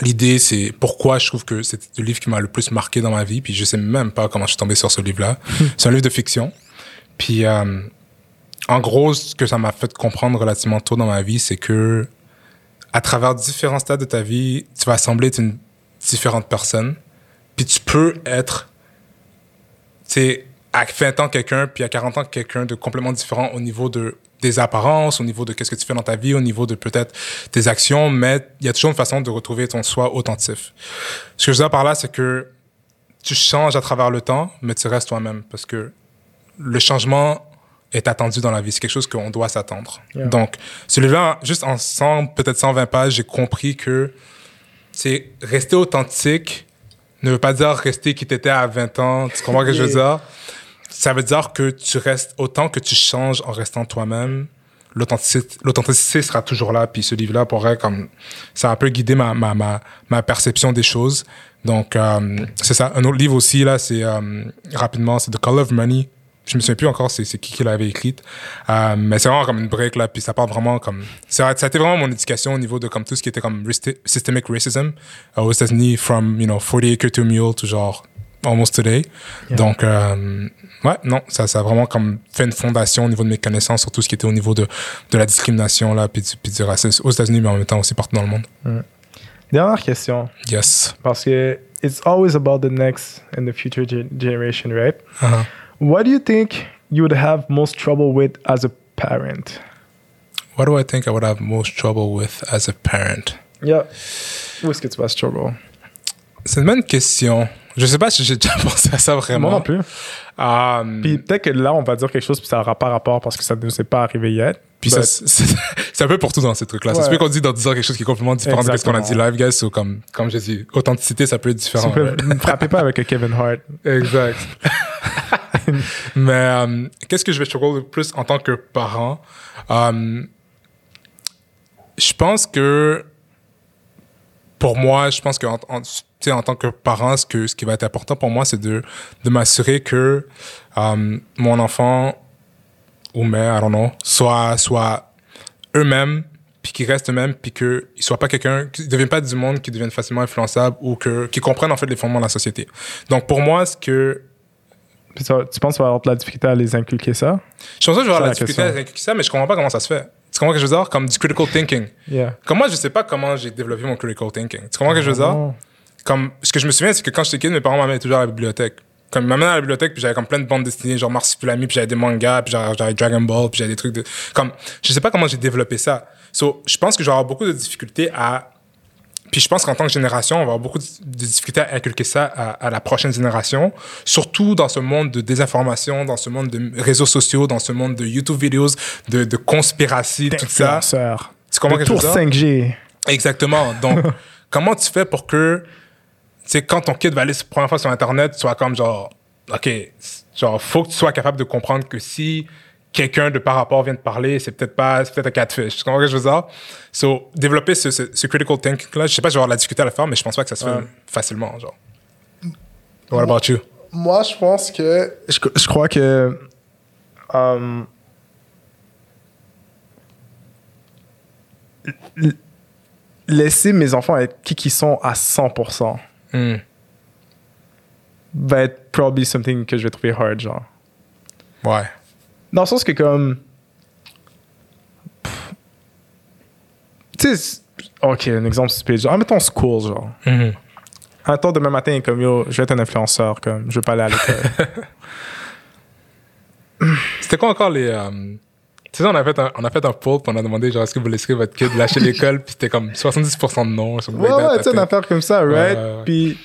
L'idée, c'est pourquoi je trouve que c'est le livre qui m'a le plus marqué dans ma vie. Puis, je sais même pas comment je suis tombé sur ce livre-là. c'est un livre de fiction. Puis, euh, en gros, ce que ça m'a fait comprendre relativement tôt dans ma vie, c'est que à travers différents stades de ta vie, tu vas sembler être une différente personne. Puis tu peux être, tu sais, à 20 ans quelqu'un, puis à 40 ans quelqu'un de complètement différent au niveau de des apparences, au niveau de qu'est-ce que tu fais dans ta vie, au niveau de peut-être tes actions, mais il y a toujours une façon de retrouver ton soi authentique. Ce que je veux dire par là, c'est que tu changes à travers le temps, mais tu restes toi-même parce que le changement est attendu dans la vie. C'est quelque chose qu'on doit s'attendre. Yeah. Donc, celui-là, juste en 100, peut-être 120 pages, j'ai compris que c'est rester authentique ne veut pas dire rester qui t'étais à 20 ans. Tu comprends ce que je veux dire? Ça veut dire que tu restes autant que tu changes en restant toi-même. L'authenticité, sera toujours là. Puis ce livre-là pourrait comme ça a un peu guider ma, ma, ma, ma perception des choses. Donc euh, c'est ça. Un autre livre aussi là, c'est euh, rapidement, c'est The Color of Money je me souviens plus encore c'est qui qui l'avait écrite. Euh, mais c'est vraiment comme une break là, puis ça part vraiment comme ça, a été vraiment mon éducation au niveau de comme tout ce qui était comme systemic racism euh, aux États-Unis, from you know 40 acre to mule to genre almost today. Donc euh, ouais, non, ça ça a vraiment comme fait une fondation au niveau de mes connaissances sur tout ce qui était au niveau de de la discrimination là, puis du, puis du racisme aux États-Unis, mais en même temps aussi partout dans le monde. Dernière question, Yes. parce que it's always about the next and the future ge- generation, right? Uh-huh. What do you think you would have most trouble with as a parent? What do I think I would have most trouble with as a parent? Yeah. Où est-ce que tu vas struggle? C'est une bonne question. Je sais pas si j'ai déjà pensé à ça vraiment. Moi non plus. Um, Puis peut-être que là, on va dire quelque chose, puis ça n'aura pas rapport parce que ça ne nous est pas arrivé yet. puis ça, c'est un peu pour tout dans ces trucs-là. Ça se Ouais. peut qu'on dise dans 10 ans quelque chose qui est complètement différent de ce qu'on a dit live, guys. So, comme, comme j'ai dit, authenticité, ça peut être différent. Right? me frapper pas avec Kevin Hart. Exact. Mais euh, qu'est-ce que je vais struggle le plus en tant que parent? Euh, je pense que pour moi, je pense que en, en, tu sais, en tant que parent, ce, que, ce qui va être important pour moi, c'est de, de m'assurer que euh, mon enfant ou mère, I don't know, soit, soit eux-mêmes, puis qu'ils restent eux-mêmes, puis qu'ils ne soient pas quelqu'un, qu'ils ne deviennent pas du monde qui deviennent facilement influençables ou que, qu'ils comprennent en fait les fondements de la société. Donc pour moi, ce que Puis tu penses qu'on va avoir de la difficulté à les inculquer ça? Je pense que je vais avoir C'est la la difficulté question. avec ça, mais je comprends pas comment ça se fait. Tu comprends ce que je veux dire? Comme du critical thinking. Yeah. Comme moi, je sais pas comment j'ai développé mon critical thinking. Tu comprends ce que je veux dire? Comme, ce que je me souviens, c'est que quand j'étais kid, mes parents m'amenaient toujours à la bibliothèque. Comme, ils m'amenaient à la bibliothèque, puis j'avais comme plein de bandes dessinées, genre Marsupilami, puis j'avais des mangas, puis j'avais Dragon Ball, puis j'avais des trucs de, comme, je sais pas comment j'ai développé ça. So, je pense que je vais avoir beaucoup de difficultés à, puis je pense qu'en tant que génération, on va avoir beaucoup de difficultés à inculquer ça à, à la prochaine génération, surtout dans ce monde de désinformation, dans ce monde de réseaux sociaux, dans ce monde de YouTube videos, de, de conspiracy, tout ça. Tu comprends Le ce que je tour veux dire? 5G. Exactement. Donc, comment tu fais pour que, sais, quand ton kid va aller la première fois sur Internet, tu sois comme genre, OK, genre, faut que tu sois capable de comprendre que si quelqu'un de par rapport vient te parler, c'est peut-être pas, c'est peut-être un catfish. Tu comprends ce que je veux dire? So, développer ce, ce, ce critical thinking-là, je sais pas, je vais avoir de la difficulté à le faire, mais je pense pas que ça se fait Ouais. facilement, genre. What about you? Moi, je pense que. Je, je crois que. l- laisser mes enfants être qui qu'ils sont à 100% Hmm. va être probably something que je vais trouver hard, genre. Ouais. Dans le sens que, comme. Tu sais, ok, un exemple stupide. Genre, mettons school, genre. Mhm. Attends, demain matin, comme yo, je vais être un influenceur, comme, je veux pas aller à l'école. C'était quoi encore les. euh, Tu sais, on a fait un, on a fait un poll, puis on a demandé, genre, est-ce que vous laisserez votre kid lâcher l'école, puis c'était comme 70% de non. Ouais, that, ouais, tu sais, une affaire comme ça, right? Puis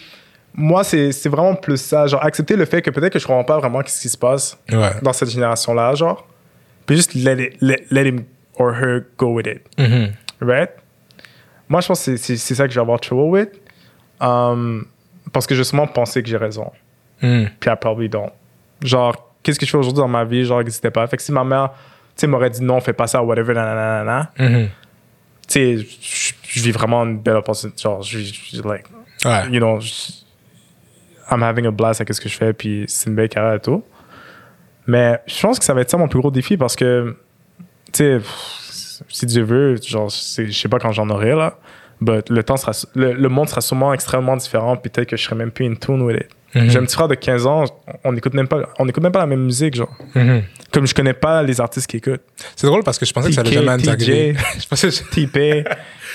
moi, c'est vraiment plus ça. Genre, accepter le fait que peut-être que je comprends pas vraiment ce qui se passe Ouais. dans cette génération-là, genre. Puis juste let, it- let, let him or her go with it, Mhm. right? Moi, je pense que c'est- ça que je vais avoir trouble with. Um, parce que justement, penser que j'ai raison. Mhm. Puis I probably don't. Genre, qu'est-ce que je fais aujourd'hui dans ma vie? Genre, n'existait pas. Fait que si ma mère, sais, m'aurait dit non, fais pas ça, whatever, nanana, Mhm. tu sais, je- vis vraiment une belle opportunité. Genre, je vis, like, Ouais. you know, I'm having a blast avec ce que je fais, puis c'est une belle carrière et tout. Mais je pense que ça va être ça mon plus gros défi parce que, tu sais, si Dieu veut, genre, je sais pas quand j'en aurai, là, but le, temps sera, le, le monde sera sûrement extrêmement différent, peut-être que je serai même plus in tune with it. Mhm. J'ai un petit frère de 15 ans, on n'écoute même pas, on écoute même pas la même musique, genre. Mhm. Comme je connais pas les artistes qui écoutent. C'est drôle parce que je pensais que ça allait jamais arriver. je pensais que TP,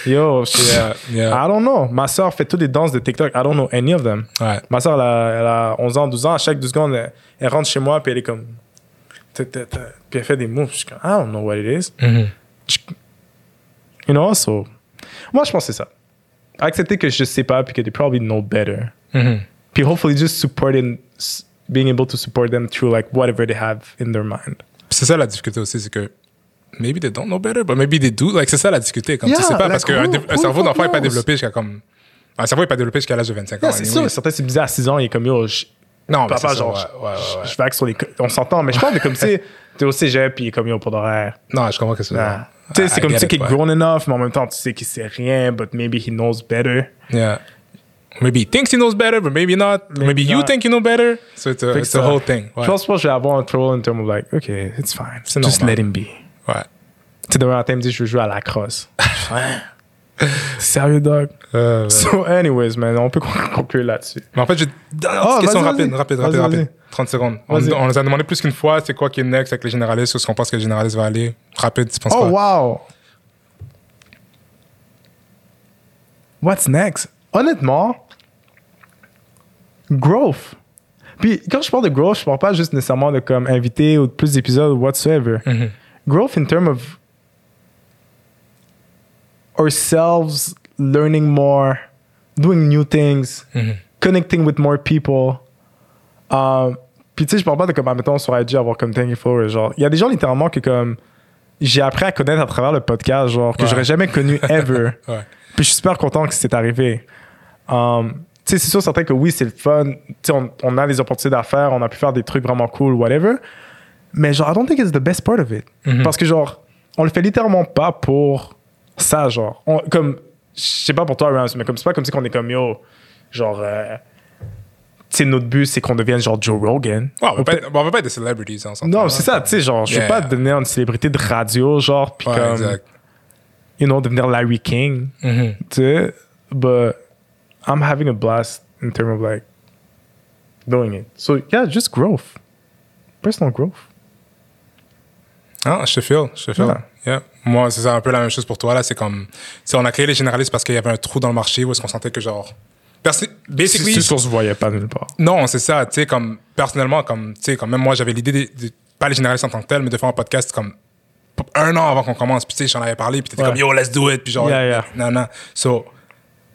yo, je- Yeah, yeah. I don't know. Ma soeur fait toutes les danses de TikTok. I don't know any of them. Ouais. Ma soeur, elle a, elle a 11 ans, 12 ans. À chaque 2 secondes, elle, elle rentre chez moi, puis elle est comme. Puis elle fait des moves. Je suis comme, I don't know what it is. Mhm. You know, so. Moi, je pense que c'est ça. Accepter que je sais pas, puis que they probably know better. Puis hopefully just supporting, being able to support them through like whatever they have in their mind. C'est ça la difficulté aussi, c'est que maybe they don't know better, but maybe they do. Like, c'est ça la difficulté. Comme, tu Yeah, sais pas, like, parce qu'un cerveau d'enfant n'est pas développé jusqu'à comme. Un cerveau n'est pas développé jusqu'à l'âge de 25 ans. Yeah, c'est anyway. sûr. Certains, c'est bizarre, à 6 ans, il est comme yo, je- Non, mais papa, c'est ça, genre, ouais, ouais, ouais, je- je vague sur les. On s'entend, mais je parle de comme si t'es au cégep, puis comme yo, pour d'horaire. Non, je comprends que c'est Ah. Tu sais, c'est comme tu sais qu'il est grown enough, mais en même temps, tu sais qu'il sait rien, but maybe he knows better. Yeah. Maybe he thinks he knows better, but maybe not. Maybe Maybe, you not. think you know better. So it's a, it's ça- a whole thing. Ouais. Je pense pas que je vais avoir un trouble in terms of like, OK, it's fine. C'est Just normal. let him be. Ouais. Tu sais, demain matin, il me dit, je veux jouer à la crosse. Sérieux, dog? Euh, So, anyways, man, on peut conclure là-dessus. Mais en fait, j'ai dernière Oh, question rapide, rapide, rapide, rapide. 30 secondes. On, on nous a demandé plus qu'une fois, c'est quoi qui est next avec les généralistes, où est-ce qu'on pense que les généralistes va aller? Rapide, tu penses Oh, quoi? wow! What's next? Honnêtement, growth. Puis quand je parle de growth, je parle pas juste nécessairement de comme invité ou de plus d'épisodes ou whatsoever. Mhm. Growth in terms of ourselves learning more, doing new things, Mhm. connecting with more people. Um, puis tu sais, je parle pas de comme, admettons, sur IG, avoir comme 10 followers. Genre, il y a des gens littéralement que comme j'ai appris à connaître à travers le podcast, genre, que Ouais. j'aurais jamais connu ever. Ouais. Puis je suis super content que c'est arrivé. Um, tu sais, c'est sûr, certain que oui, c'est le fun. Tu sais, on, on a des opportunités d'affaires, on a pu faire des trucs vraiment cool, whatever. Mais genre, I don't think it's the best part of it. Mhm. Parce que genre, on le fait littéralement pas pour ça, genre. On- comme, je sais pas pour toi, Rams, mais comme c'est pas comme si qu'on est comme yo, genre, euh, tu sais, notre but, c'est qu'on devienne genre Joe Rogan. On, veut pas on veut pas être des celebrities, hein, on s'entend, non, hein. c'est ça, tu sais, genre, je veux Yeah. pas devenir une célébrité de radio, genre, puis Ouais, comme, exact. you know, devenir Larry King. Mhm. tu sais, but I'm having a blast in terms of like doing it. So yeah, just growth, personal growth. Ah, je te feel, je te feel. Yeah. Moi, c'est un peu la même chose pour toi. Là, c'est comme, sais, on a créé les généralistes parce qu'il y avait un trou dans le marché où est-ce qu'on sentait que genre, basically, C'est sûr, se voyait pas nulle part. non, c'est ça. Tu sais, comme personnellement, comme, tu sais, comme même moi, j'avais l'idée de, de- pas les généralistes en tant que tel, mais de faire un podcast comme un an avant qu'on commence. Puis tu sais, j'en avais parlé, puis t'étais Ouais. comme yo, let's do it. Puis genre, Yeah, yeah. non, non. So,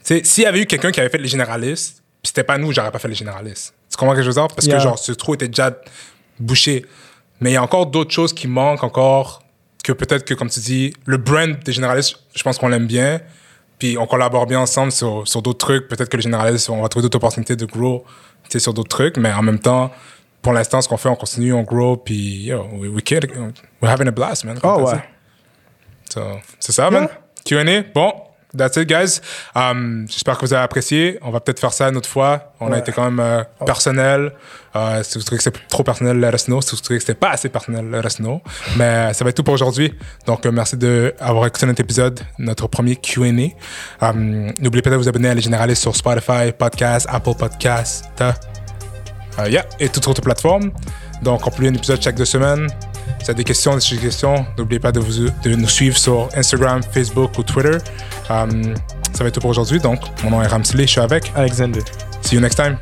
s'il y avait eu quelqu'un qui avait fait les généralistes, puis c'était pas nous, j'aurais pas fait les généralistes. Tu comprends que je veux dire? Parce Yeah. que genre, ce trou était déjà bouché. Mais il y a encore d'autres choses qui manquent encore, que peut-être que, comme tu dis, le brand des généralistes, je pense qu'on l'aime bien. Puis on collabore bien ensemble sur, sur d'autres trucs. Peut-être que les généralistes, on va trouver d'autres opportunités de grow tu sais, sur d'autres trucs. Mais en même temps, pour l'instant, ce qu'on fait, on continue, on grow. Puis, yo, we, we kid, we're having a blast, man. Oh ouais. So, c'est ça, man. Q&A. Bon, that's it, guys. Um, J'espère que vous avez apprécié. On va peut-être faire ça une autre fois. On a été quand même euh, personnel. Euh, si vous trouvez que c'est trop personnel, let us know. Si vous trouvez que c'était pas assez personnel, let us know. Mais ça va être tout pour aujourd'hui. Donc, euh, merci d'avoir écouté notre épisode, notre premier Q&A. Um, N'oubliez pas de vous abonner à Les Généralistes sur Spotify, Podcast, Apple Podcast, euh, yeah, et toutes autres plateformes. Donc, on publie un épisode chaque deux semaines. Si vous avez des questions, des suggestions, n'oubliez pas de, vous, de nous suivre sur Instagram, Facebook ou Twitter. Um, ça va être tout pour aujourd'hui. Donc, mon nom est Ramsley, je suis avec. Alexander. See you next time.